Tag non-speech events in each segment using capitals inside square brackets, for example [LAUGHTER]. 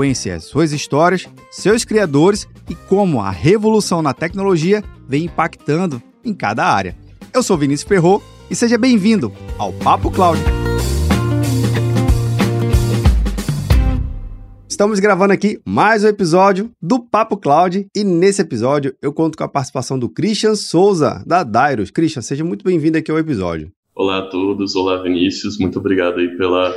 As suas histórias, seus criadores e como a revolução na tecnologia vem impactando em cada área. Eu sou Vinícius Ferro e seja bem-vindo ao Papo Cloud. Estamos gravando aqui mais um episódio do Papo Cloud e nesse episódio eu conto com a participação do Christian Souza, da Dairos. Christian, seja muito bem-vindo aqui ao episódio. Olá a todos, olá Vinícius, muito obrigado aí pela,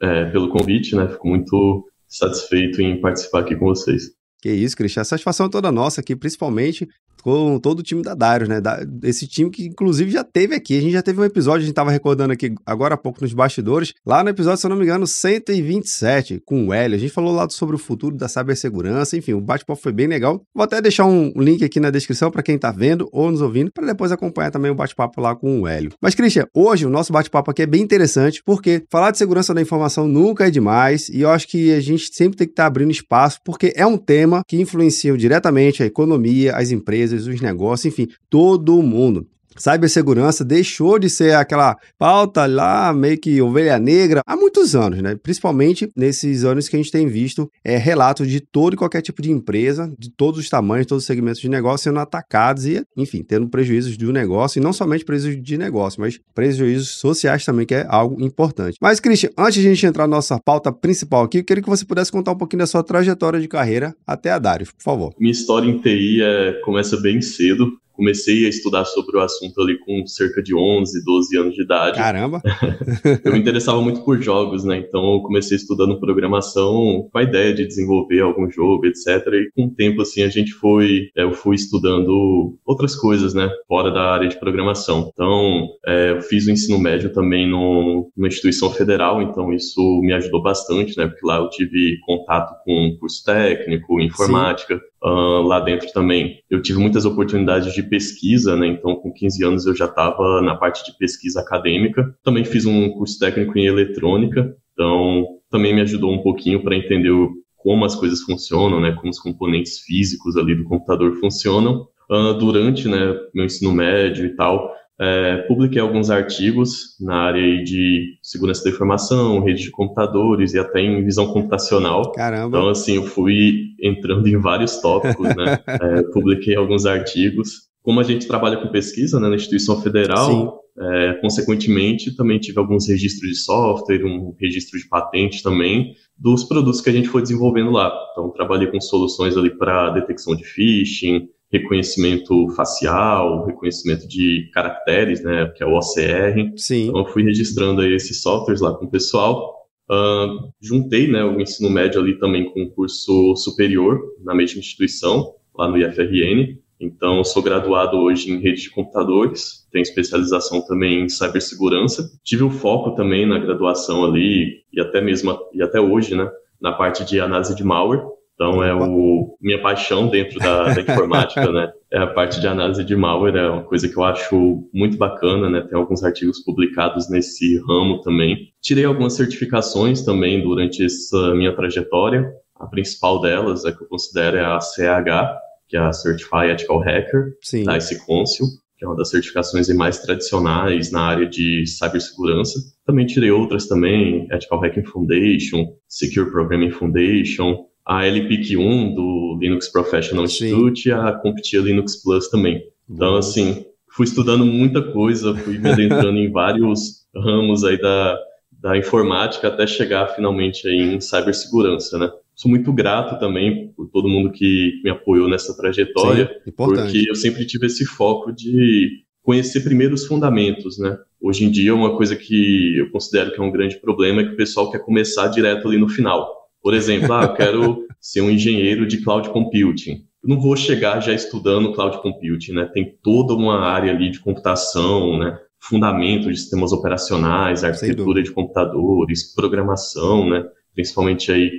é, pelo convite, né? Fico muito satisfeito em participar aqui com vocês. Que isso, Christian, a satisfação é toda nossa aqui, principalmente com todo o time da Darius, né? esse time que, inclusive, já teve aqui. A gente já teve um episódio, a gente estava recordando aqui agora há pouco nos bastidores, lá no episódio, se eu não me engano, 127, com o Hélio. A gente falou lá sobre o futuro da cibersegurança, enfim, o bate-papo foi bem legal. Vou até deixar um link aqui na descrição para quem está vendo ou nos ouvindo, para depois acompanhar também o bate-papo lá com o Hélio. Mas, Christian, hoje o nosso bate-papo aqui é bem interessante, porque falar de segurança da informação nunca é demais, e eu acho que a gente sempre tem que estar tá abrindo espaço, porque é um tema que influencia diretamente a economia, as empresas, empresas, os negócios, enfim, todo mundo. Cibersegurança deixou de ser aquela pauta lá, meio que ovelha negra, há muitos anos, né? Principalmente nesses anos que a gente tem visto é, relatos de todo e qualquer tipo de empresa, de todos os tamanhos, todos os segmentos de negócio sendo atacados e, enfim, tendo prejuízos do negócio, e não somente prejuízos de negócio, mas prejuízos sociais também, que é algo importante. Mas, Christian, antes de a gente entrar na nossa pauta principal aqui, eu queria que você pudesse contar um pouquinho da sua trajetória de carreira até a Darius, por favor. Minha história em TI é, começa bem cedo comecei a estudar sobre o assunto ali com cerca de 11, 12 anos de idade. Caramba! [LAUGHS] eu me interessava muito por jogos, né? Então eu comecei estudando programação com a ideia de desenvolver algum jogo, etc. E com o tempo, assim, a gente foi, é, eu fui estudando outras coisas, né? Fora da área de programação. Então, é, eu fiz o ensino médio também no, numa instituição federal, então isso me ajudou bastante, né? Porque lá eu tive contato com curso técnico, informática. Sim. Uh, lá dentro também. Eu tive muitas oportunidades de pesquisa, né? Então, com 15 anos eu já estava na parte de pesquisa acadêmica. Também fiz um curso técnico em eletrônica, então também me ajudou um pouquinho para entender como as coisas funcionam, né? Como os componentes físicos ali do computador funcionam. Uh, durante, né, meu ensino médio e tal, é, publiquei alguns artigos na área de segurança da informação, rede de computadores e até em visão computacional. Caramba! Então, assim, eu fui entrando em vários tópicos, né? [LAUGHS] é, publiquei alguns artigos. Como a gente trabalha com pesquisa né, na instituição federal, é, consequentemente, também tive alguns registros de software, um registro de patente também, dos produtos que a gente foi desenvolvendo lá. Então, trabalhei com soluções ali para detecção de phishing, reconhecimento facial, reconhecimento de caracteres, né, que é o OCR. Sim. Então, eu fui registrando aí esses softwares lá com o pessoal. Uh, juntei, né, o ensino médio ali também com o curso superior na mesma instituição, lá no IFRN. Então, sou graduado hoje em rede de computadores, tenho especialização também em cibersegurança. Tive o foco também na graduação ali, e até mesmo, e até hoje, né, na parte de análise de malware. Então é o minha paixão dentro da, da informática, né? É a parte de análise de malware, é uma coisa que eu acho muito bacana, né? Tem alguns artigos publicados nesse ramo também. Tirei algumas certificações também durante essa minha trajetória. A principal delas, é que eu considero é a CH, que é a Certified Ethical Hacker, Sim. da ICCONCIL, que é uma das certificações mais tradicionais na área de cibersegurança. Também tirei outras também, Ethical Hacking Foundation, Secure Programming Foundation, a LPIC1 do Linux Professional Sim. Institute e a CompTIA Linux Plus também. Então, assim, fui estudando muita coisa, fui me adentrando [LAUGHS] em vários ramos aí da, da informática até chegar finalmente aí em cibersegurança, né? Sou muito grato também por todo mundo que me apoiou nessa trajetória, Sim, porque eu sempre tive esse foco de conhecer primeiro os fundamentos, né? Hoje em dia, uma coisa que eu considero que é um grande problema é que o pessoal quer começar direto ali no final. Por exemplo, ah, eu quero ser um engenheiro de cloud computing. Eu não vou chegar já estudando cloud computing, né? Tem toda uma área ali de computação, né? Fundamento de sistemas operacionais, arquitetura de computadores, programação, né? Principalmente aí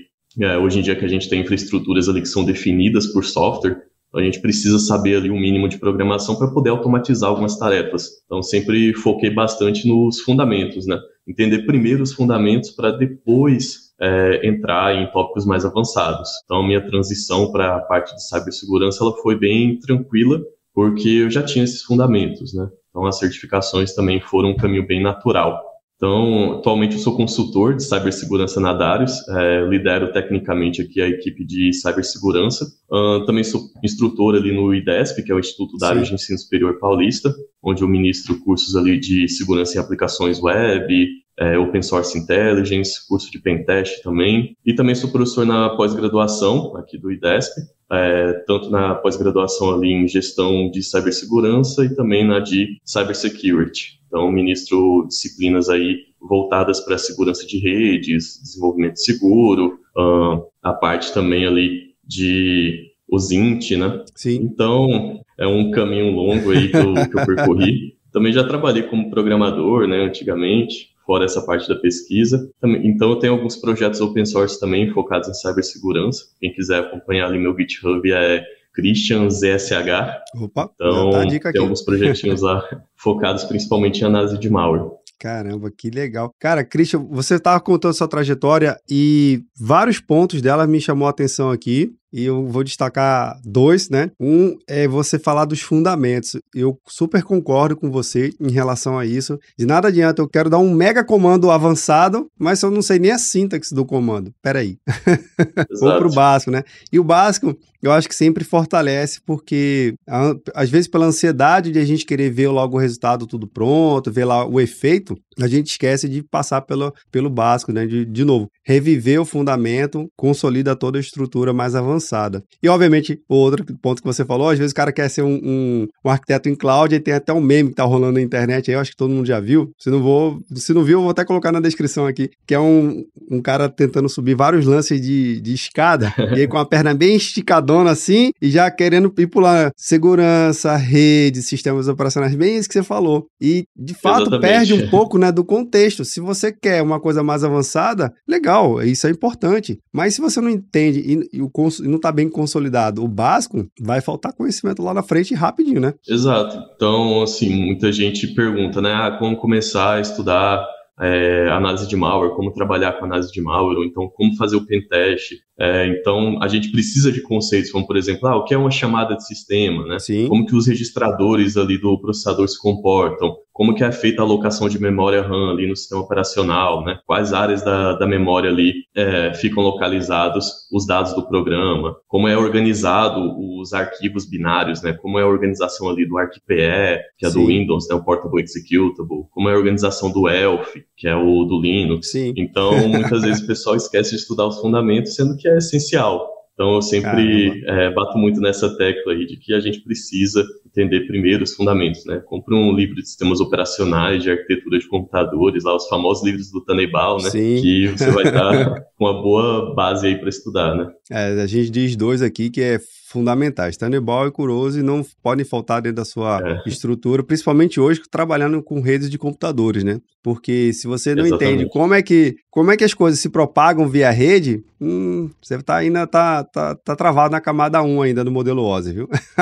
É, hoje em dia que a gente tem infraestruturas ali que são definidas por software, a gente precisa saber ali um mínimo de programação para poder automatizar algumas tarefas. Então, sempre foquei bastante nos fundamentos, né? Entender primeiro os fundamentos para depois é, entrar em tópicos mais avançados. Então, minha transição para a parte de cibersegurança ela foi bem tranquila, porque eu já tinha esses fundamentos, né? Então, as certificações também foram um caminho bem natural. Então, atualmente eu sou consultor de cibersegurança na Darius, é, lidero tecnicamente aqui a equipe de cibersegurança. Uh, também sou instrutor ali no IDESP, que é o Instituto Darius de Ensino Superior Paulista, onde eu ministro cursos ali de segurança em aplicações web, é, Open Source Intelligence, curso de Pentest também. E também sou professor na pós-graduação aqui do IDESP, é, tanto na pós-graduação ali em gestão de cibersegurança e também na de cybersecurity. Então, ministro disciplinas aí voltadas para a segurança de redes, desenvolvimento seguro, a parte também ali de os INT, né? Sim. Então, é um caminho longo aí que eu, que eu percorri. Também já trabalhei como programador, né, antigamente, fora essa parte da pesquisa. Então, eu tenho alguns projetos open source também focados em cibersegurança. Quem quiser acompanhar ali meu GitHub é Christian ZSH. Opa, então, tá tem aqui. alguns projetinhos lá [LAUGHS] focados principalmente em análise de malware. Caramba, que legal. Cara, Christian, você estava contando sua trajetória e vários pontos dela me chamou a atenção aqui e eu vou destacar dois, né? Um é você falar dos fundamentos. Eu super concordo com você em relação a isso. De nada adianta, eu quero dar um mega comando avançado, mas eu não sei nem a sintaxe do comando. Peraí. [LAUGHS] Vou pro básico, né? E o básico, eu acho que sempre fortalece, porque às vezes pela ansiedade de a gente querer ver logo o resultado tudo pronto, ver lá o efeito, a gente esquece de passar pelo, pelo básico, né? De, de novo, reviver o fundamento, consolida toda a estrutura mais avançada. E, obviamente, o outro ponto que você falou, às vezes o cara quer ser um, um, um arquiteto em cloud e tem até um meme que tá rolando na internet aí, eu acho que todo mundo já viu. Se não, vou, se não viu, eu vou até colocar na descrição aqui, que é um, um cara tentando subir vários lances de, de escada, [LAUGHS] e aí com a perna bem esticadona assim, e já querendo ir pular segurança, rede, sistemas operacionais, bem isso que você falou. E, de fato, Exatamente. perde um pouco, né, do contexto. Se você quer uma coisa mais avançada, legal, isso é importante. Mas se você não entende e, e, o, e não está bem consolidado o básico, vai faltar conhecimento lá na frente rapidinho, né? Exato. Então, assim, muita gente pergunta, né, ah, como começar a estudar é, análise de malware, como trabalhar com análise de malware, ou então como fazer o pentest. É, então, a gente precisa de conceitos como, por exemplo, ah, o que é uma chamada de sistema, né? Sim. Como que os registradores ali do processador se comportam, como que é feita a alocação de memória RAM ali no sistema operacional, né? Quais áreas da, da memória ali é, ficam localizados os dados do programa, como é organizado os arquivos binários, né? Como é a organização ali do ArcPE, que é Sim. do Windows, né? O Portable Executable, como é a organização do ELF, que é o do Linux. Sim. Então, muitas vezes o pessoal esquece de estudar os fundamentos, sendo que que é essencial. Então, eu sempre é, bato muito nessa tecla aí de que a gente precisa entender primeiro os fundamentos, né? Compre um livro de sistemas operacionais, de arquitetura de computadores, lá os famosos livros do Tanebal, né? Sim. Que você vai estar [LAUGHS] com uma boa base aí para estudar, né? É, a gente diz dois aqui que é fundamentais. Tannenbaum e Kurose não podem faltar dentro da sua é. estrutura, principalmente hoje trabalhando com redes de computadores, né? Porque se você não Exatamente. entende como é que como é que as coisas se propagam via rede, hum, você tá ainda tá, tá, tá travado na camada 1 ainda no modelo OSI, viu? [LAUGHS]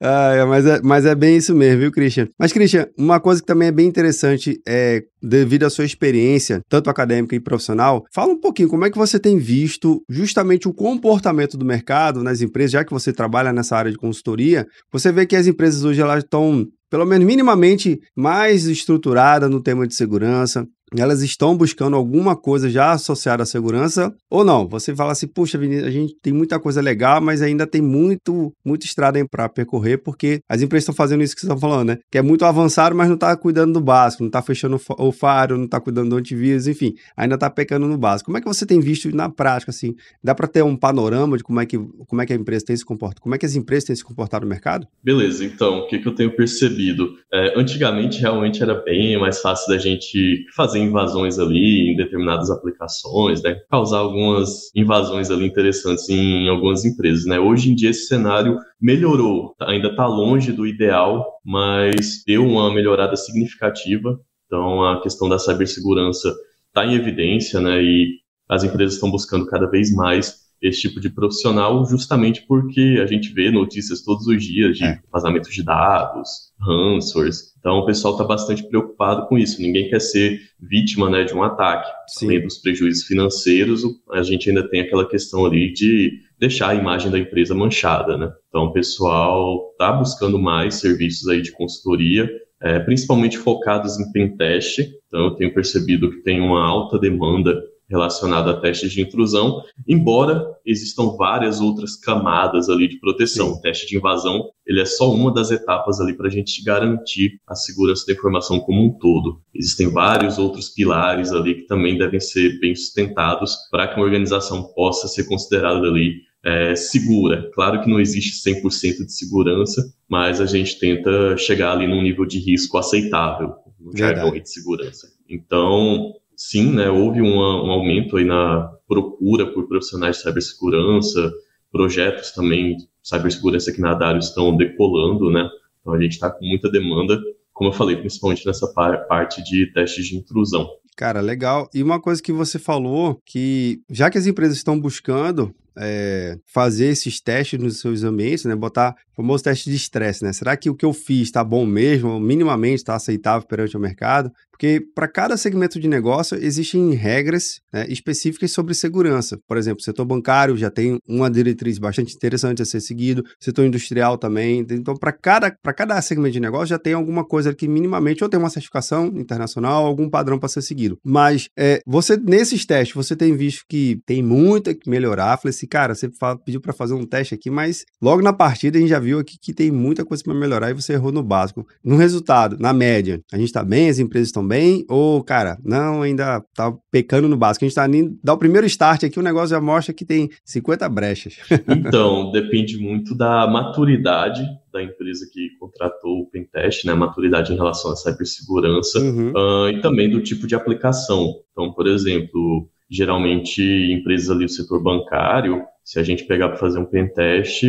ah, é, mas, é, mas é bem isso mesmo, viu, Christian? Mas, Christian, uma coisa que também é bem interessante é, devido à sua experiência, tanto acadêmica e profissional, fala um pouquinho como é que você tem visto justamente o comportamento do mercado nas empresas, já que você trabalha nessa área de consultoria, você vê que as empresas hoje elas estão pelo menos minimamente mais estruturada no tema de segurança, elas estão buscando alguma coisa já associada à segurança ou não? Você fala assim, puxa, Vinícius, a gente tem muita coisa legal, mas ainda tem muito, muita estrada para percorrer, porque as empresas estão fazendo isso que você está falando, né? Que é muito avançado, mas não está cuidando do básico, não está fechando o faro, não está cuidando do antivírus, enfim, ainda está pecando no básico. Como é que você tem visto na prática, assim? Dá para ter um panorama de como é, que, como é que a empresa tem se comportado? Como é que as empresas têm se comportado no mercado? Beleza, então, o que, que eu tenho percebido? É, antigamente, realmente era bem mais fácil da gente fazer invasões ali em determinadas aplicações, né? Causar algumas invasões ali interessantes em, algumas empresas, né? Hoje em dia esse cenário melhorou, tá, ainda está longe do ideal, mas deu uma melhorada significativa. Então a questão da cibersegurança está em evidência, né? E as empresas estão buscando cada vez mais esse tipo de profissional, justamente porque a gente vê notícias todos os dias de é. vazamento de dados, ransomwares. Então, o pessoal está bastante preocupado com isso. Ninguém quer ser vítima né, de um ataque. Sim. Além dos prejuízos financeiros, a gente ainda tem aquela questão ali de deixar a imagem da empresa manchada. Né? Então, o pessoal está buscando mais serviços aí de consultoria, é, principalmente focados em pentest. Então, eu tenho percebido que tem uma alta demanda relacionado a testes de intrusão, embora existam várias outras camadas ali de proteção. Sim. O teste de invasão, ele é só uma das etapas ali para a gente garantir a segurança da informação como um todo. Existem vários outros pilares ali que também devem ser bem sustentados para que uma organização possa ser considerada ali é, segura. Claro que não existe 100% de segurança, mas a gente tenta chegar ali num nível de risco aceitável no jargão de segurança. Então, sim, né, houve uma, um aumento aí na procura por profissionais de cibersegurança, projetos também de cibersegurança aqui na Dário estão decolando, né? Então a gente está com muita demanda, como eu falei, principalmente nessa par parte de testes de intrusão. Cara, legal. E uma coisa que você falou, que já que as empresas estão buscando é, fazer esses testes nos seus ambientes, né? Botar o famoso teste de estresse, né? Será que o que eu fiz está bom mesmo, minimamente está aceitável perante o mercado? Porque para cada segmento de negócio existem regras né, específicas sobre segurança. Por exemplo, setor bancário já tem uma diretriz bastante interessante a ser seguido, setor industrial também. Então, para cada, cada segmento de negócio já tem alguma coisa que minimamente ou tem uma certificação internacional, algum padrão para ser seguido. Mas é, você nesses testes você tem visto que tem muito que melhorar. Falei assim, cara, você pediu para fazer um teste aqui, mas logo na partida a gente já viu aqui que tem muita coisa para melhorar e você errou no básico. No resultado, na média, a gente está bem, as empresas estão bem, ou, cara, não, ainda tá pecando no básico. A gente tá nem. Dá o primeiro start aqui, o negócio já mostra que tem 50 brechas. [LAUGHS] então, depende muito da maturidade da empresa que contratou o Pentest, né? Maturidade em relação à cibersegurança uhum. uh, e também do tipo de aplicação. Então, por exemplo, geralmente empresas ali do setor bancário, se a gente pegar para fazer um pentest,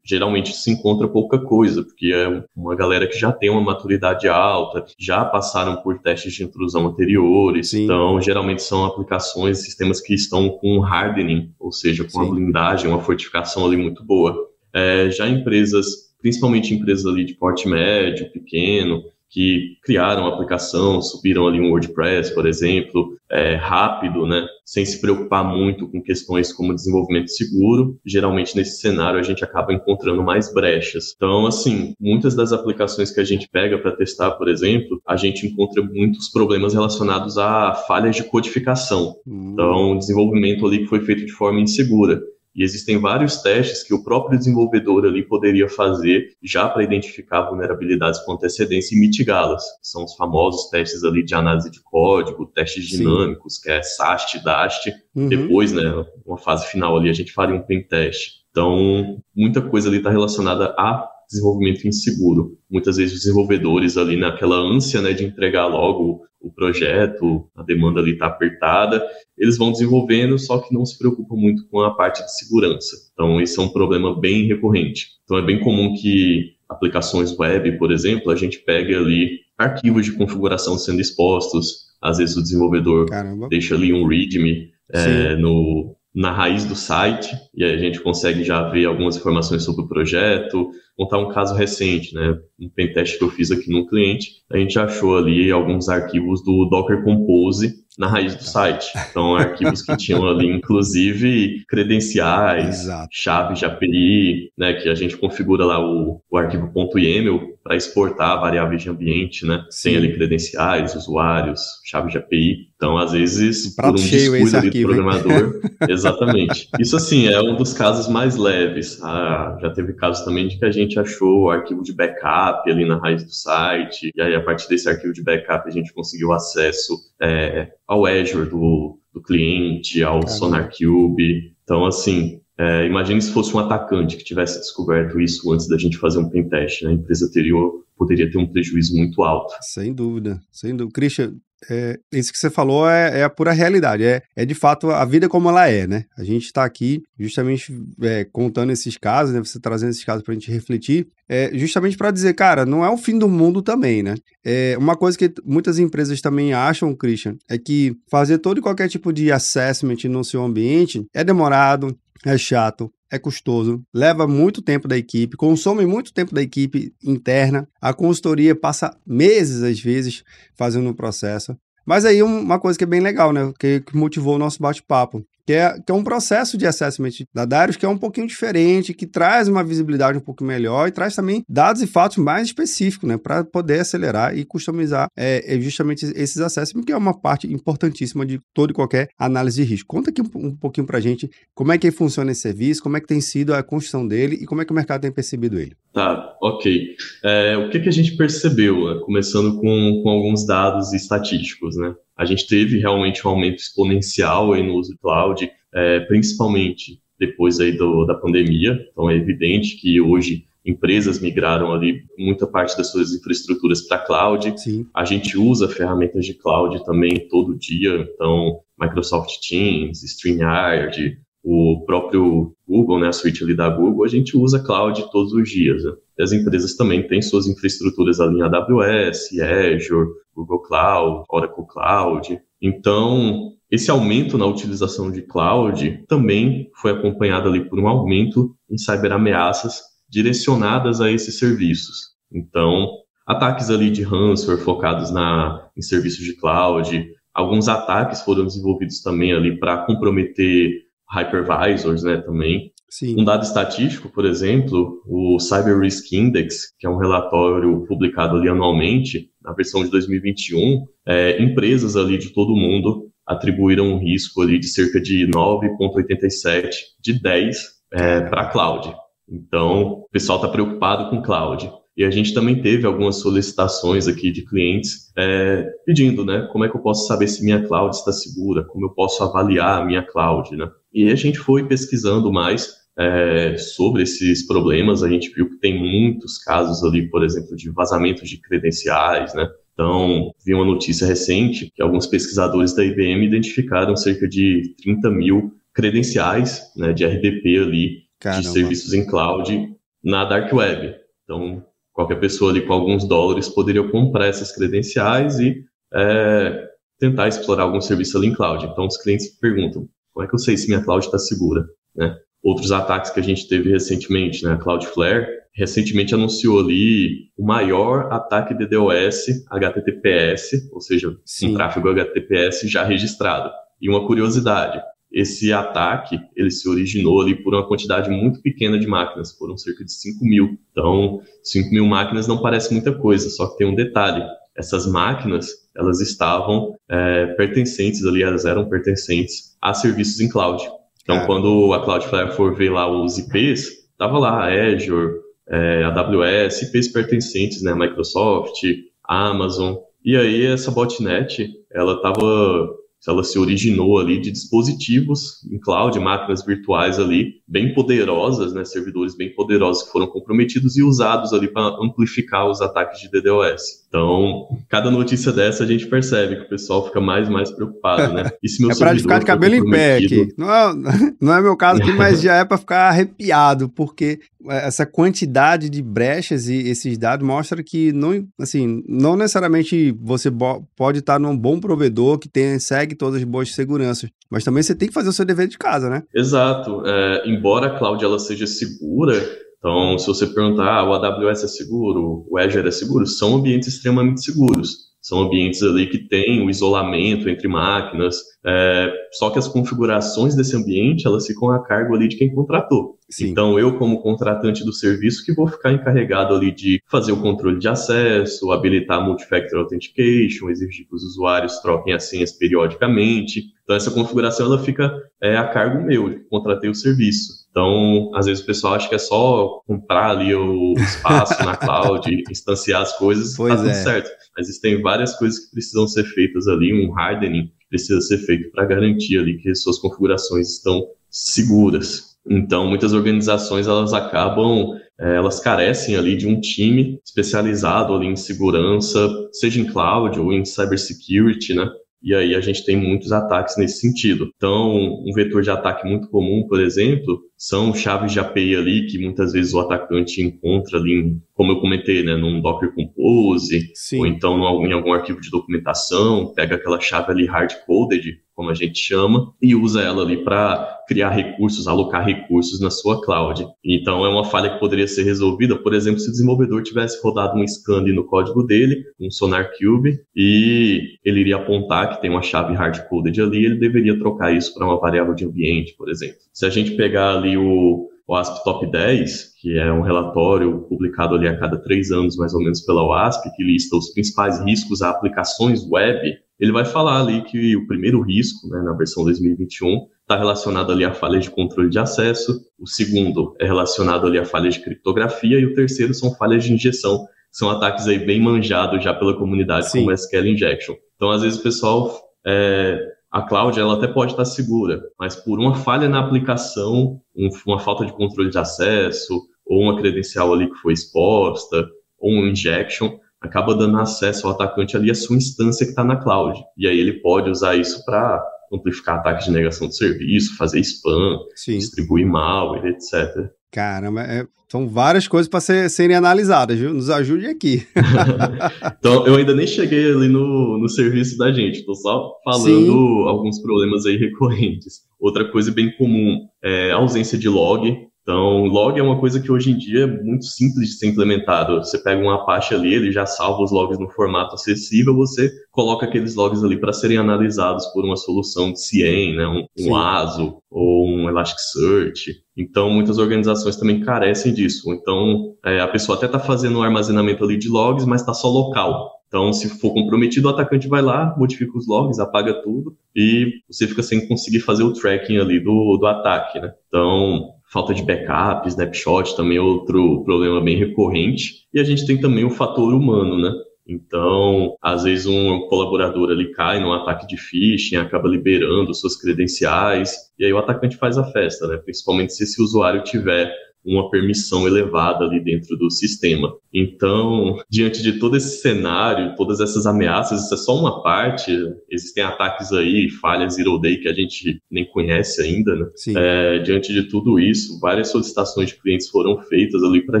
geralmente se encontra pouca coisa, porque é uma galera que já tem uma maturidade alta, já passaram por testes de intrusão anteriores, Sim. então geralmente são aplicações, sistemas que estão com hardening, ou seja, com Sim. uma blindagem, uma fortificação ali muito boa. É, já empresas, principalmente empresas ali de porte médio, pequeno, que criaram a aplicação, subiram ali um WordPress, por exemplo, é, rápido, né, sem se preocupar muito com questões como desenvolvimento seguro. Geralmente nesse cenário a gente acaba encontrando mais brechas. Então, assim, muitas das aplicações que a gente pega para testar, por exemplo, a gente encontra muitos problemas relacionados a falhas de codificação. Hum. Então, desenvolvimento ali que foi feito de forma insegura. E existem vários testes que o próprio desenvolvedor ali poderia fazer já para identificar vulnerabilidades com antecedência e mitigá-las. São os famosos testes ali de análise de código, testes Sim. dinâmicos, que é SAST, DAST. Uhum. Depois, né, uma fase final ali, a gente faria um pen test. Então, muita coisa ali está relacionada a desenvolvimento inseguro. Muitas vezes os desenvolvedores ali naquela ânsia né, de entregar logo o projeto, a demanda ali está apertada, eles vão desenvolvendo, só que não se preocupam muito com a parte de segurança. Então, esse é um problema bem recorrente. Então, é bem comum que aplicações web, por exemplo, a gente pegue ali arquivos de configuração sendo expostos, às vezes o desenvolvedor Caramba. deixa ali um readme é, no, na raiz do site, e aí a gente consegue já ver algumas informações sobre o projeto, contar um caso recente, né? Um pentest que eu fiz aqui num cliente, a gente achou ali alguns arquivos do Docker Compose na raiz do site. Então, arquivos que tinham ali, inclusive, credenciais, Exato. chaves de API, né? Que a gente configura lá o, o arquivo .yaml para exportar variáveis de ambiente, né? Sim. Tem ali credenciais, usuários, chaves de API. Então, às vezes, por um descuido ali do programador. [LAUGHS] exatamente. Isso, assim, é um dos casos mais leves. Ah, já teve casos também de que a gente achou o arquivo de backup ali na raiz do site, e aí, a partir desse arquivo de backup, a gente conseguiu acesso é, ao Azure do, do cliente, ao. SonarCube. Então, assim, é, imagine se fosse um atacante que tivesse descoberto isso antes da gente fazer um pentest, né? A empresa teria, poderia ter um prejuízo muito alto. Sem dúvida, sem dúvida. Christian, É, isso que você falou é, é, a pura realidade. É, é de fato a vida como ela é, né? A gente está aqui justamente é, contando esses casos, né? Você trazendo esses casos para a gente refletir, é, justamente para dizer, cara, não é o fim do mundo também, né? É, uma coisa que muitas empresas também acham, Christian, é que fazer todo e qualquer tipo de assessment no seu ambiente é demorado, é chato, é custoso, leva muito tempo da equipe, consome muito tempo da equipe interna. A consultoria passa meses, às vezes, fazendo o processo. Mas aí uma coisa que é bem legal, né? Que, motivou o nosso bate-papo que é, que é um processo de assessment da Darius que é um pouquinho diferente, que traz uma visibilidade um pouco melhor e traz também dados e fatos mais específicos, né, para poder acelerar e customizar é, é justamente esses assessments, que é uma parte importantíssima de toda e qualquer análise de risco. Conta aqui um, um pouquinho para a gente como é que funciona esse serviço, como é que tem sido a construção dele e como é que o mercado tem percebido ele. Tá, ok. É, o que, que a gente percebeu, né? começando com, com alguns dados estatísticos, né? A gente teve realmente um aumento exponencial aí no uso do cloud, é, principalmente depois aí do, da pandemia. Então é evidente que hoje empresas migraram ali muita parte das suas infraestruturas para cloud. Sim. A gente usa ferramentas de cloud também todo dia, então Microsoft Teams, StreamYard, o próprio Google, né, a suíte ali da Google, a gente usa cloud todos os dias. Né? As empresas também têm suas infraestruturas ali em AWS, Azure, Google Cloud, Oracle Cloud. Então, esse aumento na utilização de cloud também foi acompanhado ali por um aumento em cyberameaças direcionadas a esses serviços. Então, ataques ali de ransomware focados na, em serviços de cloud, alguns ataques foram desenvolvidos também ali para comprometer hypervisors, né, também. Sim. Um dado estatístico, por exemplo, o Cyber Risk Index, que é um relatório publicado ali anualmente, na versão de 2021, é, empresas ali de todo o mundo atribuíram um risco ali de cerca de 9,87 de 10 é, para cloud. Então, o pessoal está preocupado com cloud. E a gente também teve algumas solicitações aqui de clientes é, pedindo, né, como é que eu posso saber se minha cloud está segura, como eu posso avaliar a minha cloud, né? E a gente foi pesquisando mais é, sobre esses problemas. A gente viu que tem muitos casos ali, por exemplo, de vazamento de credenciais, né? Então, vi uma notícia recente que alguns pesquisadores da IBM identificaram cerca de 30 mil credenciais né, de RDP ali, Caramba. de serviços em cloud na Dark Web. Então, qualquer pessoa ali com alguns dólares poderia comprar essas credenciais e é, tentar explorar algum serviço ali em cloud. Então, os clientes perguntam, como é que eu sei se minha cloud está segura? Né? outros ataques que a gente teve recentemente, né? A Cloudflare recentemente anunciou ali o maior ataque de DOS HTTPS, ou seja, Sim. um tráfego HTTPS já registrado. E uma curiosidade, esse ataque ele se originou ali por uma quantidade muito pequena de máquinas, foram cerca de 5 mil. Então, 5 mil máquinas não parece muita coisa, só que tem um detalhe. Essas máquinas, elas estavam é, pertencentes ali, elas eram pertencentes a serviços em cloud. Então, é. quando a Cloudflare for ver lá os IPs, tava lá Azure, é, AWS, IPs pertencentes, né, Microsoft, Amazon. E aí essa botnet, ela tava ela se originou ali de dispositivos em cloud, máquinas virtuais ali, bem poderosas, né, servidores bem poderosos que foram comprometidos e usados ali para amplificar os ataques de DDoS. Então, cada notícia dessa a gente percebe que o pessoal fica mais e mais preocupado, né? [LAUGHS] E se meu é para ficar de cabelo em pé aqui. Não é, [LAUGHS] não é meu caso aqui, mas [LAUGHS] já é para ficar arrepiado, porque essa quantidade de brechas e esses dados mostra que não, assim, não necessariamente você pode estar num bom provedor que tem, segue todas as boas seguranças, mas também você tem que fazer o seu dever de casa, né? Exato. É, embora a cloud ela seja segura, então se você perguntar, ah, o AWS é seguro, o Azure é seguro, são ambientes extremamente seguros. São ambientes ali que têm o isolamento entre máquinas, é, só que as configurações desse ambiente, elas ficam a cargo ali de quem contratou. Sim. Então, eu, como contratante do serviço, que vou ficar encarregado ali de fazer o controle de acesso, habilitar multifactor authentication, exigir que os usuários troquem as senhas periodicamente. Então, essa configuração, ela fica é, a cargo meu, de que contratei o serviço. Então, às vezes o pessoal acha que é só comprar ali o espaço na cloud, [LAUGHS] instanciar as coisas, pois tá tudo é. certo. Mas existem várias coisas que precisam ser feitas ali, um hardening precisa ser feito para garantir ali que suas configurações estão seguras. Então, muitas organizações elas acabam é, elas carecem ali de um time especializado ali em segurança, seja em cloud ou em cybersecurity, né? E aí a gente tem muitos ataques nesse sentido. Então, um vetor de ataque muito comum, por exemplo, são chaves de API ali que muitas vezes o atacante encontra ali, como eu comentei, né, num Docker Compose, Sim. ou então em algum arquivo de documentação, pega aquela chave ali hard-coded como a gente chama, e usa ela ali para criar recursos, alocar recursos na sua cloud. Então é uma falha que poderia ser resolvida, por exemplo, se o desenvolvedor tivesse rodado um scan no código dele, um SonarQube, e ele iria apontar que tem uma chave hard-coded ali, ele deveria trocar isso para uma variável de ambiente, por exemplo. Se a gente pegar ali o OASP Top 10, que é um relatório publicado ali a cada três anos, mais ou menos, pela OASP, que lista os principais riscos a aplicações web, ele vai falar ali que o primeiro risco, né, na versão 2021, está relacionado ali a falhas de controle de acesso, o segundo é relacionado ali a falhas de criptografia e o terceiro são falhas de injeção, são ataques aí bem manjados já pela comunidade Sim. como SQL Injection. Então, às vezes o pessoal é, a cloud ela até pode estar segura, mas por uma falha na aplicação, um, uma falta de controle de acesso, ou uma credencial ali que foi exposta, ou um injection, acaba dando acesso ao atacante ali à sua instância que está na cloud. E aí ele pode usar isso para amplificar ataques de negação de serviço, fazer spam, Sim. distribuir malware, etc. Caramba, é, são várias coisas para ser, serem analisadas, viu? Nos ajude aqui. [LAUGHS] então, eu ainda nem cheguei ali no, no serviço da gente, estou só falando Sim. alguns problemas aí recorrentes. Outra coisa bem comum é a ausência de log. Então, log é uma coisa que hoje em dia é muito simples de ser implementado. Você pega um Apache ali, ele já salva os logs no formato acessível, você coloca aqueles logs ali para serem analisados por uma solução de CIEM, né? um, um ASO ou um Elasticsearch. Então, muitas organizações também carecem disso. Então, é, a pessoa até está fazendo um armazenamento ali de logs, mas está só local. Então, se for comprometido, o atacante vai lá, modifica os logs, apaga tudo e você fica sem conseguir fazer o tracking ali do, do ataque, né? Então, falta de backup, snapshot também é outro problema bem recorrente. E a gente tem também o fator humano, né? Então, às vezes um colaborador ali cai num ataque de phishing, acaba liberando suas credenciais, e aí o atacante faz a festa, né? Principalmente se esse usuário tiver uma permissão elevada ali dentro do sistema. Então, diante de todo esse cenário, todas essas ameaças, isso é só uma parte. Existem ataques aí, falhas zero day que a gente nem conhece ainda, né? É, diante de tudo isso, várias solicitações de clientes foram feitas ali para a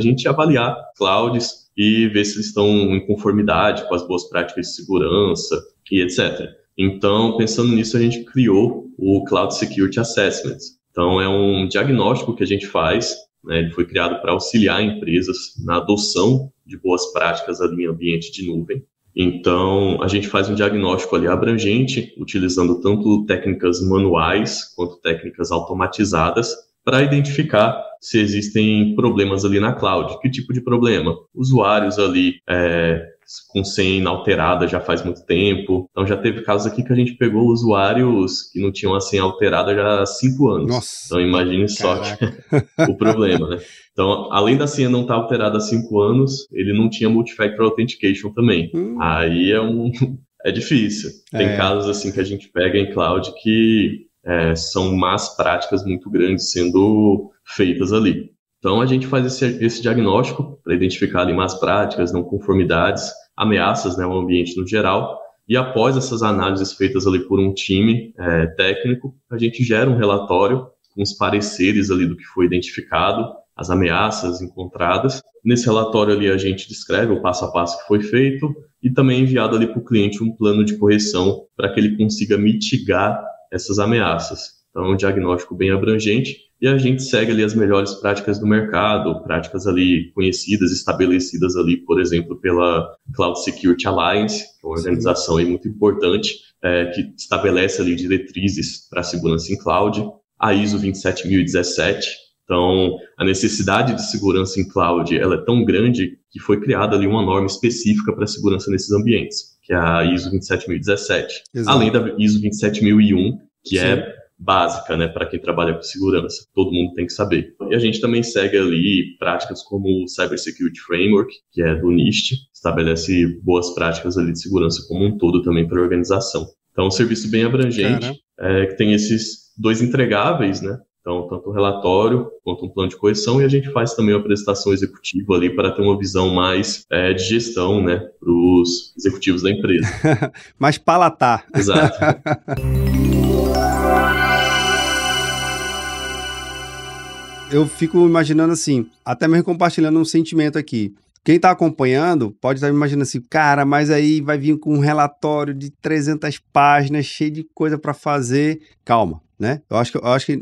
gente avaliar clouds e ver se eles estão em conformidade com as boas práticas de segurança e etc. Então, pensando nisso, a gente criou o Cloud Security Assessment. Então, é um diagnóstico que a gente faz né? Ele foi criado para auxiliar empresas na adoção de boas práticas em ambiente de nuvem. Então, a gente faz um diagnóstico ali abrangente, utilizando tanto técnicas manuais quanto técnicas automatizadas, para identificar se existem problemas ali na cloud. Que tipo de problema? Usuários ali é, com senha inalterada já faz muito tempo. Então já teve casos aqui que a gente pegou usuários que não tinham a senha alterada já há cinco anos. Nossa, então imagine só [LAUGHS] o problema, né? Então, além da senha não estar tá alterada há cinco anos, ele não tinha multifactor authentication também. Hum. Aí é um [LAUGHS] é difícil. Tem é. casos assim que a gente pega em cloud que é, são más práticas muito grandes sendo feitas ali. Então a gente faz esse, esse diagnóstico para identificar ali más práticas, não conformidades, ameaças né, ao ambiente no geral. E após essas análises feitas ali por um time é, técnico, a gente gera um relatório com os pareceres ali do que foi identificado, as ameaças encontradas. Nesse relatório ali a gente descreve o passo a passo que foi feito e também enviado ali para o cliente um plano de correção para que ele consiga mitigar essas ameaças. Então, é um diagnóstico bem abrangente e a gente segue ali as melhores práticas do mercado, práticas ali conhecidas, estabelecidas ali, por exemplo, pela Cloud Security Alliance, que é uma organização aí muito importante, é, que estabelece ali diretrizes para a segurança em cloud, a ISO 27017. Então, a necessidade de segurança em cloud, ela é tão grande que foi criada ali uma norma específica para a segurança nesses ambientes, que é a ISO 27017. Exato. Além da ISO 27001, que é Sim. é básica, né, para quem trabalha com segurança. Todo mundo tem que saber. E a gente também segue ali práticas como o Cyber Security Framework, que é do NIST, estabelece boas práticas ali de segurança como um todo também para a organização. Então, é um serviço bem abrangente, é, que tem esses dois entregáveis, né? Então, tanto o relatório quanto um plano de correção, e a gente faz também uma apresentação executiva ali para ter uma visão mais é, de gestão, né, para os executivos da empresa. [LAUGHS] mais palatar. Exato. [LAUGHS] Eu fico imaginando assim, até mesmo compartilhando um sentimento aqui. Quem está acompanhando pode estar imaginando assim, cara, mas aí vai vir com um relatório de 300 páginas, cheio de coisa para fazer. Calma, né? Eu acho que, eu acho que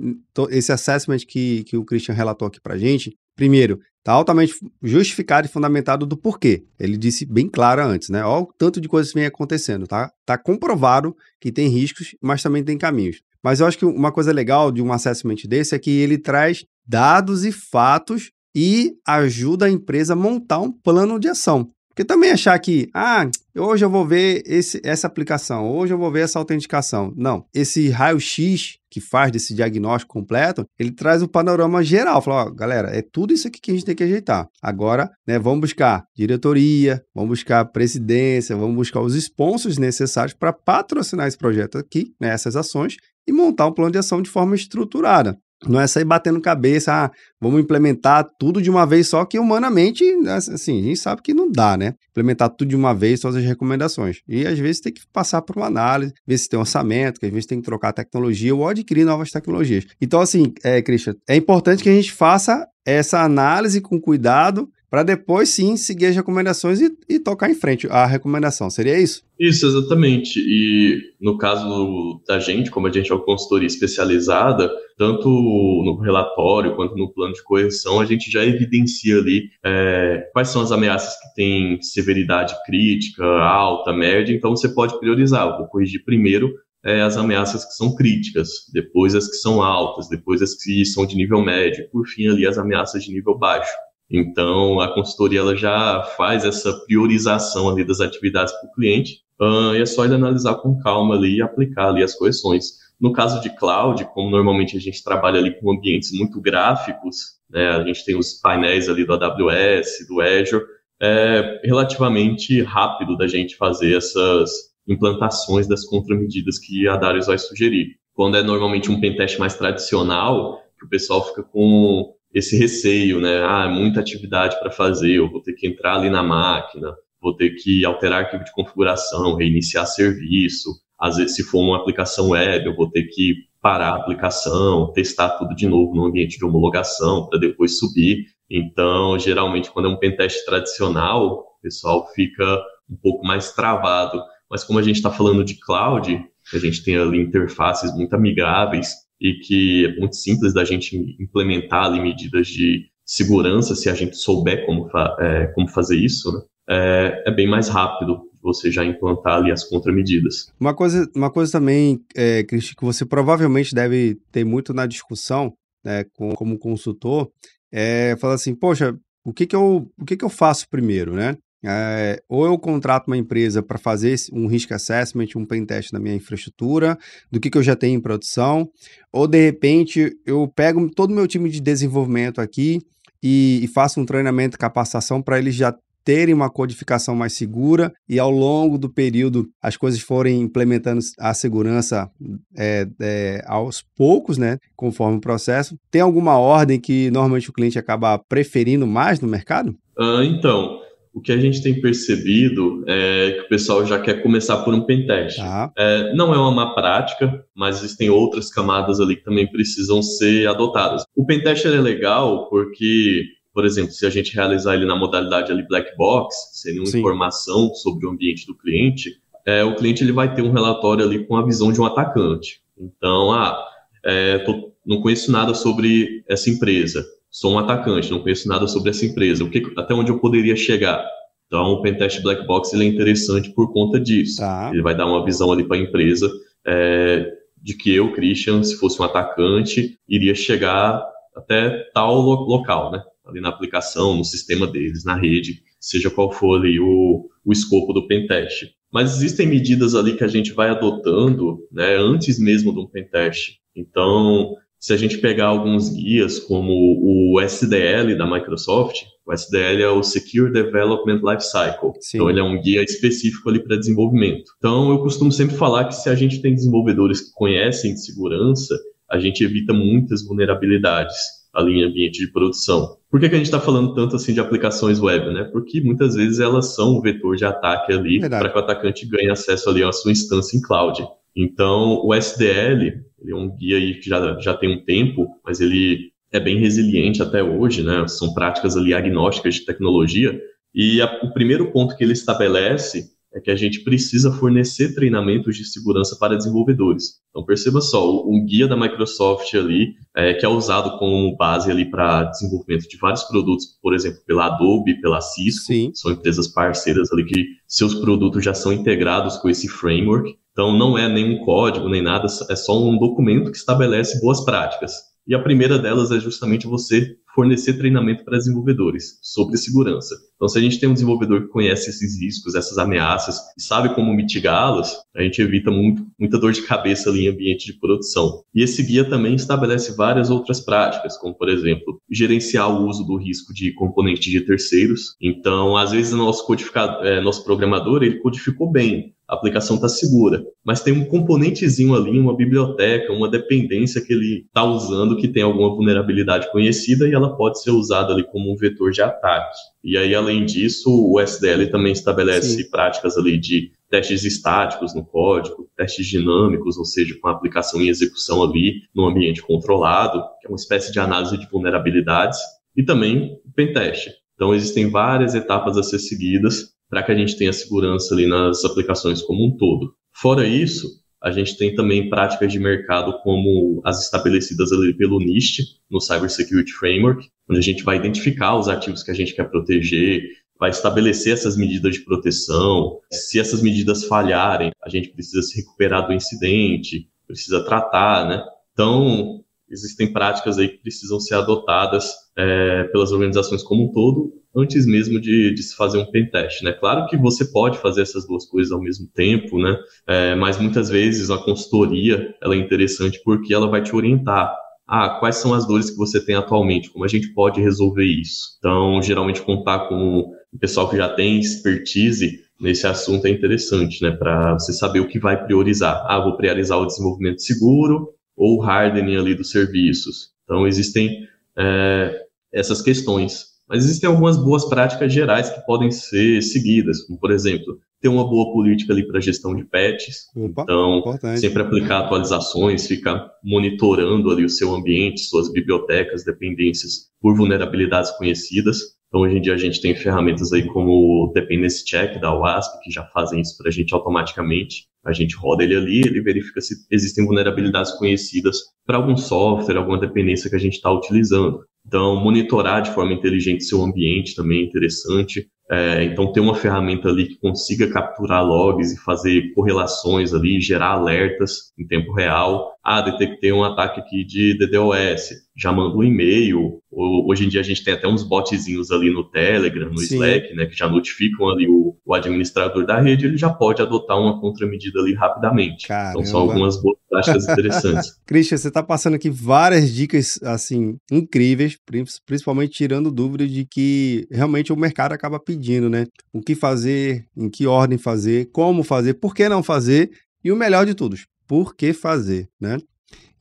esse assessment que, que o Christian relatou aqui para gente, primeiro, está altamente justificado e fundamentado do porquê. Ele disse bem claro antes, né? Olha o tanto de coisas que vem acontecendo, tá? Tá comprovado que tem riscos, mas também tem caminhos. Mas eu acho que uma coisa legal de um assessment desse é que ele traz dados e fatos e ajuda a empresa a montar um plano de ação. Porque também achar que, ah, hoje eu vou ver esse, essa aplicação, hoje eu vou ver essa autenticação. Não, esse raio-x que faz desse diagnóstico completo, ele traz o panorama geral. Fala, ó, galera, é tudo isso aqui que a gente tem que ajeitar. Agora, né, vamos buscar diretoria, vamos buscar presidência, vamos buscar os sponsors necessários para patrocinar esse projeto aqui, né, essas ações, e montar um plano de ação de forma estruturada. Não é sair batendo cabeça, ah, vamos implementar tudo de uma vez só, que humanamente, assim, a gente sabe que não dá, né? Implementar tudo de uma vez, todas as recomendações. E às vezes tem que passar por uma análise, ver se tem orçamento, que às vezes tem que trocar tecnologia ou adquirir novas tecnologias. Então, assim, é, Christian, é importante que a gente faça essa análise com cuidado para depois sim seguir as recomendações e, e, tocar em frente a recomendação. Seria isso? Isso, exatamente. E no caso da gente, como a gente é uma consultoria especializada, tanto no relatório quanto no plano de correção, a gente já evidencia ali é, quais são as ameaças que têm severidade crítica, alta, média, então você pode priorizar. Eu vou corrigir primeiro é, as ameaças que são críticas, depois as que são altas, depois as que são de nível médio, por fim ali as ameaças de nível baixo. Então, a consultoria ela já faz essa priorização ali das atividades para o cliente uh, e é só ele analisar com calma ali e aplicar ali as correções. No caso de cloud, como normalmente a gente trabalha ali com ambientes muito gráficos, né, a gente tem os painéis ali do AWS, do Azure, é relativamente rápido da gente fazer essas implantações das contramedidas que a Darius vai sugerir. Quando é normalmente um pentest mais tradicional, que o pessoal fica com esse receio, né? Ah, muita atividade para fazer, eu vou ter que entrar ali na máquina, vou ter que alterar arquivo de configuração, reiniciar serviço. Às vezes, se for uma aplicação web, eu vou ter que parar a aplicação, testar tudo de novo no ambiente de homologação para depois subir. Então, geralmente, quando é um pentest tradicional, o pessoal fica um pouco mais travado. Mas como a gente está falando de cloud, a gente tem ali interfaces muito amigáveis, e que é muito simples da gente implementar ali medidas de segurança se a gente souber como, fa é, como fazer isso, né? é, é, bem mais rápido você já implantar ali as contramedidas. Uma coisa, uma coisa também, é, Cristi, que você provavelmente deve ter muito na discussão, né, com, como consultor, é falar assim, poxa, o que que eu, o que que eu faço primeiro, né? É, ou eu contrato uma empresa para fazer um risk assessment, um pen test na minha infraestrutura, do que, que eu já tenho em produção, ou de repente eu pego todo o meu time de desenvolvimento aqui e, e faço um treinamento, capacitação para eles já terem uma codificação mais segura e ao longo do período as coisas forem implementando a segurança é, é, aos poucos, né, conforme o processo. Tem alguma ordem que normalmente o cliente acaba preferindo mais no mercado? Uh, então, o que a gente tem percebido é que o pessoal já quer começar por um pentest. Tá. É, não é uma má prática, mas existem outras camadas ali que também precisam ser adotadas. O pentest é legal porque, por exemplo, se a gente realizar ele na modalidade ali black box, sem nenhuma Sim. informação sobre o ambiente do cliente, é, o cliente ele vai ter um relatório ali com a visão de um atacante. Então, ah, é, tô, não conheço nada sobre essa empresa sou um atacante, não conheço nada sobre essa empresa, o que, até onde eu poderia chegar? Então, o Pentest Black Box ele é interessante por conta disso. Tá. Ele vai dar uma visão ali para a empresa é, de que eu, Christian, se fosse um atacante, iria chegar até tal lo local, né? Ali na aplicação, no sistema deles, na rede, seja qual for ali o, o escopo do pentest. Mas existem medidas ali que a gente vai adotando, né, antes mesmo do pentest. Então, se a gente pegar alguns guias, como o SDL da Microsoft, o SDL é o Secure Development Lifecycle. Sim. Então, ele é um guia específico ali para desenvolvimento. Então, eu costumo sempre falar que se a gente tem desenvolvedores que conhecem de segurança, a gente evita muitas vulnerabilidades ali em ambiente de produção. Por que, que a gente está falando tanto assim de aplicações web, né? Porque muitas vezes elas são o vetor de ataque ali para que o atacante ganhe acesso ali à sua instância em cloud. Então, o SDL, ele é um guia aí que já, já tem um tempo, mas ele é bem resiliente até hoje, né? São práticas ali agnósticas de tecnologia. E a, o primeiro ponto que ele estabelece é que a gente precisa fornecer treinamentos de segurança para desenvolvedores. Então perceba só, um guia da Microsoft ali, é, que é usado como base ali para desenvolvimento de vários produtos, por exemplo, pela Adobe, pela Cisco, Sim. são empresas parceiras ali que seus produtos já são integrados com esse framework. Então não é nenhum código nem nada, é só um documento que estabelece boas práticas. E a primeira delas é justamente você fornecer treinamento para desenvolvedores sobre segurança. Então, se a gente tem um desenvolvedor que conhece esses riscos, essas ameaças e sabe como mitigá-las, a gente evita muito, muita dor de cabeça ali em ambiente de produção. E esse guia também estabelece várias outras práticas, como, por exemplo, gerenciar o uso do risco de componentes de terceiros. Então, às vezes, nosso, codificador, é, nosso programador ele codificou bem, a aplicação está segura. Mas tem um componentezinho ali, uma biblioteca, uma dependência que ele está usando que tem alguma vulnerabilidade conhecida e ela pode ser usada ali como um vetor de ataque. E aí, além disso, o SDL também estabelece Sim. práticas ali de testes estáticos no código, testes dinâmicos, ou seja, com a aplicação em execução ali no ambiente controlado, que é uma espécie de análise de vulnerabilidades, e também o pentest. Então, existem várias etapas a ser seguidas para que a gente tenha segurança ali nas aplicações como um todo. Fora isso, a gente tem também práticas de mercado como as estabelecidas ali pelo NIST, no Cyber Security Framework, onde a gente vai identificar os ativos que a gente quer proteger, vai estabelecer essas medidas de proteção. Se essas medidas falharem, a gente precisa se recuperar do incidente, precisa tratar, né? Então, existem práticas aí que precisam ser adotadas é, pelas organizações como um todo antes mesmo de, de se fazer um pentest, né? Claro que você pode fazer essas duas coisas ao mesmo tempo, né? É, mas muitas vezes a consultoria ela é interessante porque ela vai te orientar. Ah, quais são as dores que você tem atualmente? Como a gente pode resolver isso? Então, geralmente contar com o pessoal que já tem expertise nesse assunto é interessante, né? Para você saber o que vai priorizar. Ah, vou priorizar o desenvolvimento seguro ou o hardening ali dos serviços. Então, existem é, essas questões. Mas existem algumas boas práticas gerais que podem ser seguidas, como, por exemplo, ter uma boa política ali para gestão de patches. Opa, então, importante. sempre aplicar atualizações, ficar monitorando ali o seu ambiente, suas bibliotecas, dependências por vulnerabilidades conhecidas. Então, hoje em dia, a gente tem ferramentas aí como o Dependency Check da WASP, que já fazem isso para a gente automaticamente. A gente roda ele ali, ele verifica se existem vulnerabilidades conhecidas para algum software, alguma dependência que a gente está utilizando. Então, monitorar de forma inteligente seu ambiente também é interessante. É, então, ter uma ferramenta ali que consiga capturar logs e fazer correlações ali, gerar alertas em tempo real. Ah, detectei um ataque aqui de DDoS, já manda um e-mail. Hoje em dia a gente tem até uns botzinhos ali no Telegram, no Sim. Slack, né, que já notificam ali o, o, administrador da rede, ele já pode adotar uma contramedida ali rapidamente. Caramba. Então, são algumas boas práticas interessantes. [LAUGHS] Christian, você está passando aqui várias dicas, assim, incríveis, principalmente tirando dúvida de que realmente o mercado acaba pedindo, né? O que fazer, em que ordem fazer, como fazer, por que não fazer e o melhor de tudo, por que fazer, né?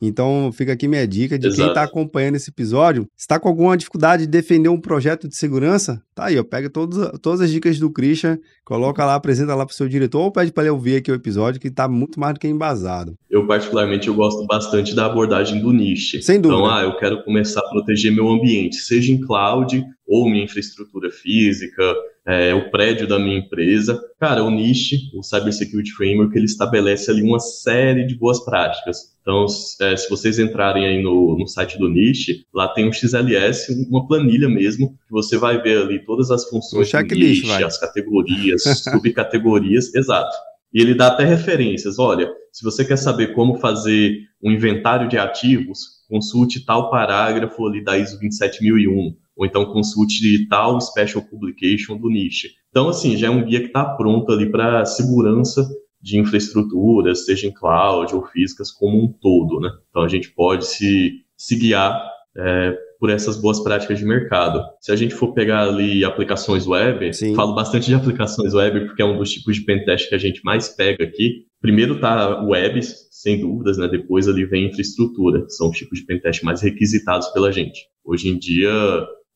Então, fica aqui minha dica de Exato. quem está acompanhando esse episódio. está com alguma dificuldade de defender um projeto de segurança? Tá aí, ó. Pega todos, todas as dicas do Christian, coloca lá, apresenta lá para o seu diretor ou pede para ele ouvir aqui o episódio, que está muito mais do que embasado. Eu, particularmente, eu gosto bastante da abordagem do niche. Sem dúvida. Então, ah, eu quero começar a proteger meu ambiente, seja em cloud ou minha infraestrutura física, é, o prédio da minha empresa. Cara, o NIST, o Cyber Security Framework, ele estabelece ali uma série de boas práticas. Então, é, se vocês entrarem aí no, no site do NIST, lá tem um XLS, uma planilha mesmo, que você vai ver ali todas as funções do NIST, vai. as categorias, [LAUGHS] subcategorias, exato. E ele dá até referências. Olha, se você quer saber como fazer um inventário de ativos, consulte tal parágrafo ali da ISO 27001 ou então consulte tal special publication do niche. Então, assim, já é um guia que está pronto ali para segurança de infraestruturas, seja em cloud ou físicas como um todo, né? Então, a gente pode se, se guiar é, por essas boas práticas de mercado. Se a gente for pegar ali aplicações web, Sim. falo bastante de aplicações web porque é um dos tipos de pentest que a gente mais pega aqui. primeiro tá web, sem dúvidas, né? Depois ali vem infraestrutura, são os tipos de pentest mais requisitados pela gente. Hoje em dia,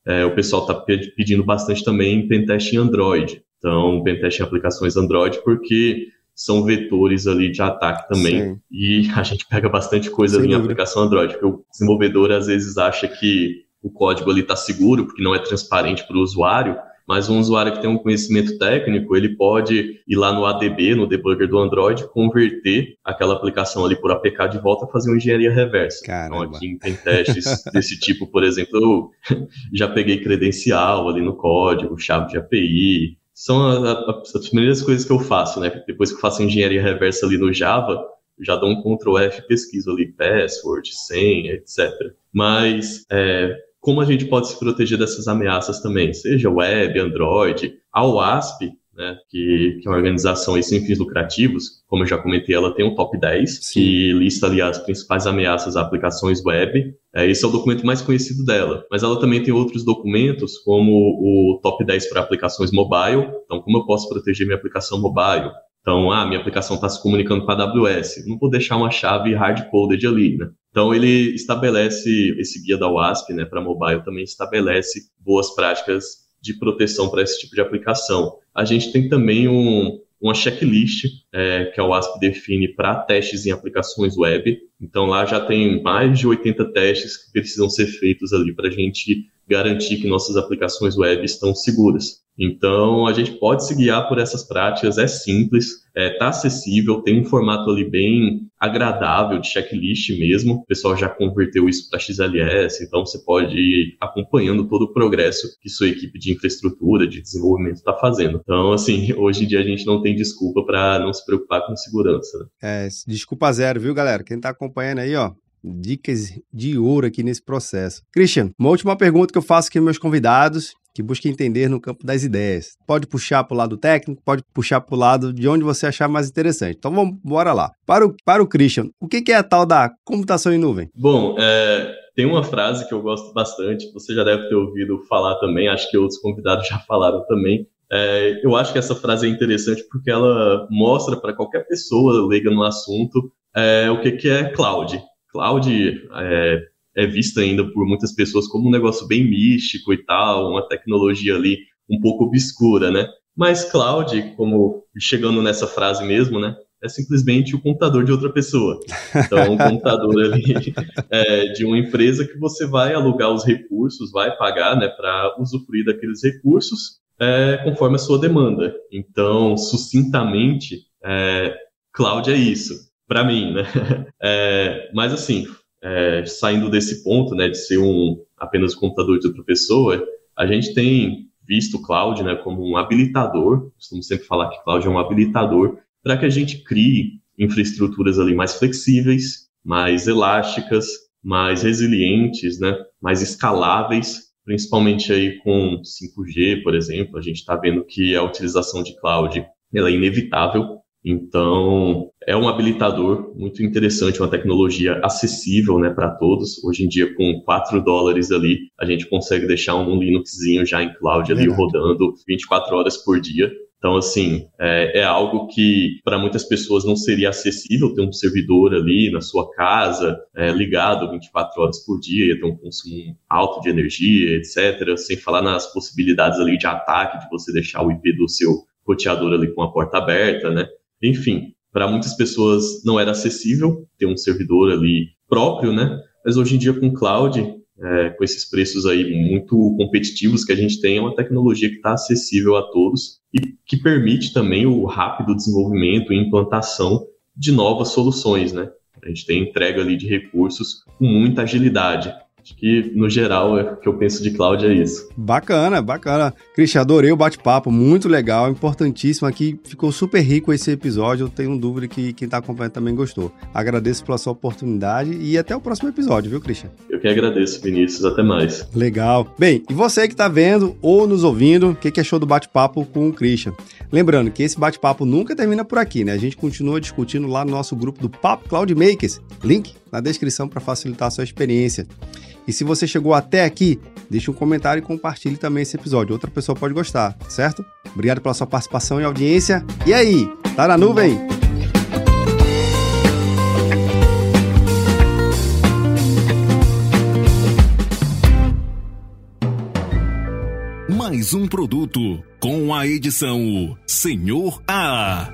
é, o pessoal está pedindo bastante também pentest em Android. Então, pentest em aplicações Android, porque são vetores ali de ataque também. Sim. E a gente pega bastante coisa Sem em aplicação Android, porque o desenvolvedor às vezes acha que o código ali está seguro, porque não é transparente para o usuário, mas um usuário que tem um conhecimento técnico, ele pode ir lá no ADB, no debugger do Android, converter aquela aplicação ali por APK de volta e fazer uma engenharia reversa. Então, Caramba. Então aqui tem testes [LAUGHS] desse tipo, por exemplo, eu [LAUGHS] já peguei credencial ali no código, chave de API, são as primeiras coisas que eu faço, né? Depois que eu faço engenharia reversa ali no Java, já dou um Ctrl F pesquiso ali password, senha, etc. Mas é, como a gente pode se proteger dessas ameaças também, seja web, Android, a OASP, né, que, que é uma organização sem fins lucrativos, como eu já comentei, ela tem um top 10, Sim. que lista ali as principais ameaças a aplicações web. É, esse é o documento mais conhecido dela. Mas ela também tem outros documentos, como o top 10 para aplicações mobile. Então, como eu posso proteger minha aplicação mobile? Então, ah, minha aplicação está se comunicando com a AWS. Não vou deixar uma chave hard-coded ali, né? Então, ele estabelece, esse guia da WASP, né, para mobile, também estabelece boas práticas de proteção para esse tipo de aplicação. A gente tem também um, uma checklist é, que a WASP define para testes em aplicações web. Então, lá já tem mais de 80 testes que precisam ser feitos ali para a gente garantir que nossas aplicações web estão seguras. Então, a gente pode se guiar por essas práticas, é simples, está é, tá acessível, tem um formato ali bem agradável de checklist mesmo. O pessoal já converteu isso para XLS, então você pode ir acompanhando todo o progresso que sua equipe de infraestrutura, de desenvolvimento está fazendo. Então, assim, [LAUGHS] hoje em dia a gente não tem desculpa para não se preocupar com segurança. Né? É, desculpa zero, viu, galera? Quem está acompanhando aí, ó, dicas de ouro aqui nesse processo. Christian, uma última pergunta que eu faço aqui meus convidados, que busca entender no campo das ideias. Pode puxar para o lado técnico, pode puxar para o lado de onde você achar mais interessante. Então vamos bora lá. Para o, para o Christian, o que, que é a tal da computação em nuvem? Bom, é, tem uma frase que eu gosto bastante, você já deve ter ouvido falar também, acho que outros convidados já falaram também. É, eu acho que essa frase é interessante porque ela mostra para qualquer pessoa leiga no assunto é, o que, que é cloud cloud é, vista ainda por muitas pessoas como um negócio bem místico e tal, uma tecnologia ali um pouco obscura, né? Mas cloud, como chegando nessa frase mesmo, né? É simplesmente o computador de outra pessoa. Então, um computador ali [LAUGHS] é, de uma empresa que você vai alugar os recursos, vai pagar, né, para usufruir daqueles recursos é, conforme a sua demanda. Então, sucintamente, é, cloud é isso para mim, né? [LAUGHS] É, mas assim, é, saindo desse ponto, né, de ser um apenas um computador de outra pessoa, a gente tem visto o cloud, né, como um habilitador. Costumo sempre falar que cloud é um habilitador para que a gente crie infraestruturas ali mais flexíveis, mais elásticas, mais resilientes, né, mais escaláveis, principalmente aí com 5G, por exemplo, a gente está vendo que a utilização de cloud ela é inevitável então, é um habilitador muito interessante, uma tecnologia acessível né, para todos. Hoje em dia, com 4 dólares ali, a gente consegue deixar um Linuxzinho já em cloud ali Verdade. rodando 24 horas por dia. Então, assim, é, é algo que para muitas pessoas não seria acessível ter um servidor ali na sua casa, é, ligado 24 horas por dia, ia ter um consumo alto de energia, etc. Sem falar nas possibilidades ali de ataque, de você deixar o IP do seu roteador ali com a porta aberta, né? Enfim, para muitas pessoas não era acessível ter um servidor ali próprio, né? Mas hoje em dia com cloud, é, com esses preços aí muito competitivos que a gente tem, é uma tecnologia que está acessível a todos e que permite também o rápido desenvolvimento e implantação de novas soluções, né? A gente tem entrega ali de recursos com muita agilidade. Acho que, no geral, é o que eu penso de cloud é isso. Bacana, bacana. Cristian, adorei o bate-papo, muito legal, importantíssimo aqui. Ficou super rico esse episódio. Eu tenho dúvida que quem está acompanhando também gostou. Agradeço pela sua oportunidade e até o próximo episódio, viu, Cristian? Eu que agradeço, Vinícius. Até mais. Legal. Bem, e você que está vendo ou nos ouvindo, o que, que achou do bate-papo com o Christian? Lembrando que esse bate-papo nunca termina por aqui, né? A gente continua discutindo lá no nosso grupo do Papo Cloud Makers. Link na descrição para facilitar a sua experiência. E se você chegou até aqui, deixe um comentário e compartilhe também esse episódio. Outra pessoa pode gostar, certo? Obrigado pela sua participação e audiência. E aí, tá na nuvem? Mais um produto com a edição Senhor A.